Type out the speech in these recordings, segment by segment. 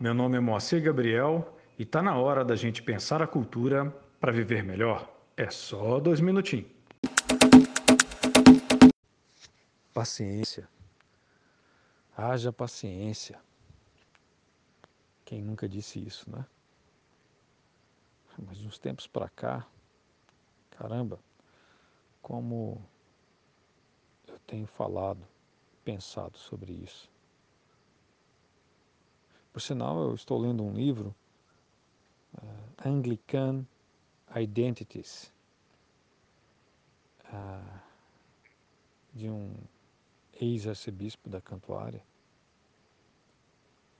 meu nome é Moacir Gabriel e tá na hora da gente pensar a cultura para viver melhor. É só dois minutinhos. Paciência. Haja paciência. Quem nunca disse isso, né? Mas uns tempos para cá, caramba, como eu tenho falado, pensado sobre isso. Por sinal, eu estou lendo um livro, uh, Anglican Identities, uh, de um ex-arcebispo da Cantuária.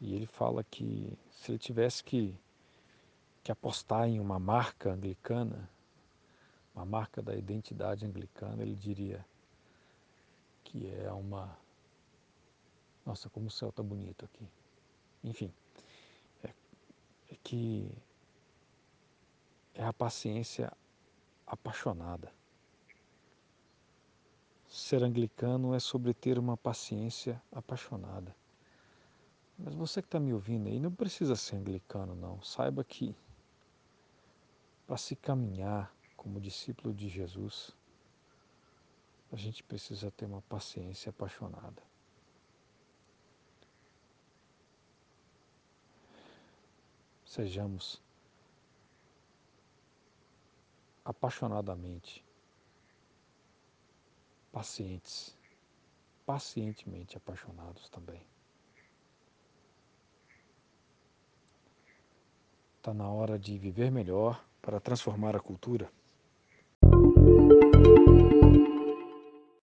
E ele fala que se ele tivesse que, que apostar em uma marca anglicana, uma marca da identidade anglicana, ele diria que é uma. Nossa, como o céu está bonito aqui. Enfim, é, é que é a paciência apaixonada. Ser anglicano é sobre ter uma paciência apaixonada. Mas você que está me ouvindo aí não precisa ser anglicano, não. Saiba que para se caminhar como discípulo de Jesus, a gente precisa ter uma paciência apaixonada. Sejamos apaixonadamente pacientes, pacientemente apaixonados também. Está na hora de viver melhor para transformar a cultura.